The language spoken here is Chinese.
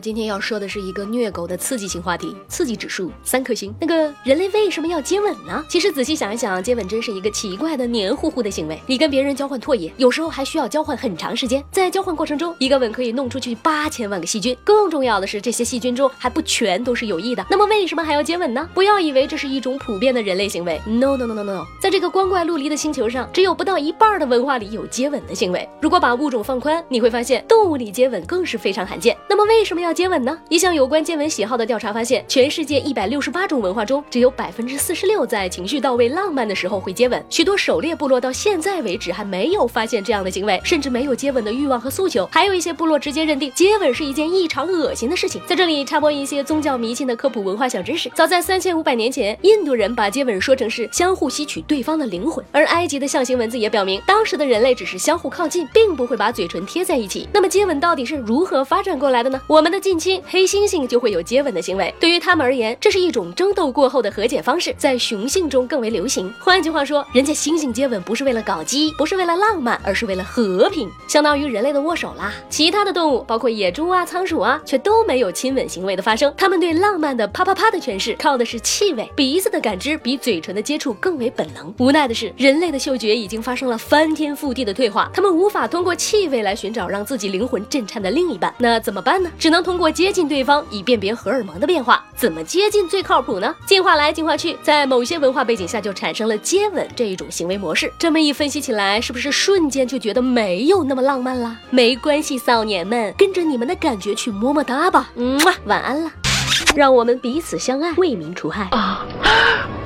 今天要说的是一个虐狗的刺激性话题，刺激指数三颗星。那个人类为什么要接吻呢？其实仔细想一想，接吻真是一个奇怪的黏糊糊的行为。你跟别人交换唾液，有时候还需要交换很长时间，在交换过程中，一个吻可以弄出去八千万个细菌。更重要的是，这些细菌中还不全都是有益的。那么为什么还要接吻呢？不要以为这是一种普遍的人类行为，no no no no no，在这个光怪陆离的星球上，只有不到一半的文化里有接吻的行为。如果把物种放宽，你会发现动物里接吻更是非常罕见。那么为什么要接吻呢？一项有关接吻喜好的调查发现，全世界一百六十八种文化中，只有百分之四十六在情绪到位、浪漫的时候会接吻。许多狩猎部落到现在为止还没有发现这样的行为，甚至没有接吻的欲望和诉求。还有一些部落直接认定接吻是一件异常恶心的事情。在这里插播一些宗教迷信的科普文化小知识：早在三千五百年前，印度人把接吻说成是相互吸取对方的灵魂，而埃及的象形文字也表明，当时的人类只是相互靠近，并不会把嘴唇贴在一起。那么接吻到底是如何发展过来的呢？我们的近亲黑猩猩就会有接吻的行为，对于他们而言，这是一种争斗过后的和解方式，在雄性中更为流行。换句话说，人家猩猩接吻不是为了搞基，不是为了浪漫，而是为了和平，相当于人类的握手啦。其他的动物，包括野猪啊、仓鼠啊，却都没有亲吻行为的发生。他们对浪漫的啪啪啪的诠释，靠的是气味、鼻子的感知，比嘴唇的接触更为本能。无奈的是，人类的嗅觉已经发生了翻天覆地的退化，他们无法通过气味来寻找让自己灵魂震颤的另一半。那怎么办呢？只能通过接近对方，以辨别荷尔蒙的变化。怎么接近最靠谱呢？进化来进化去，在某些文化背景下就产生了接吻这一种行为模式。这么一分析起来，是不是瞬间就觉得没有那么浪漫啦？没关系，少年们，跟着你们的感觉去么么哒吧。嗯，晚安了，让我们彼此相爱，为民除害。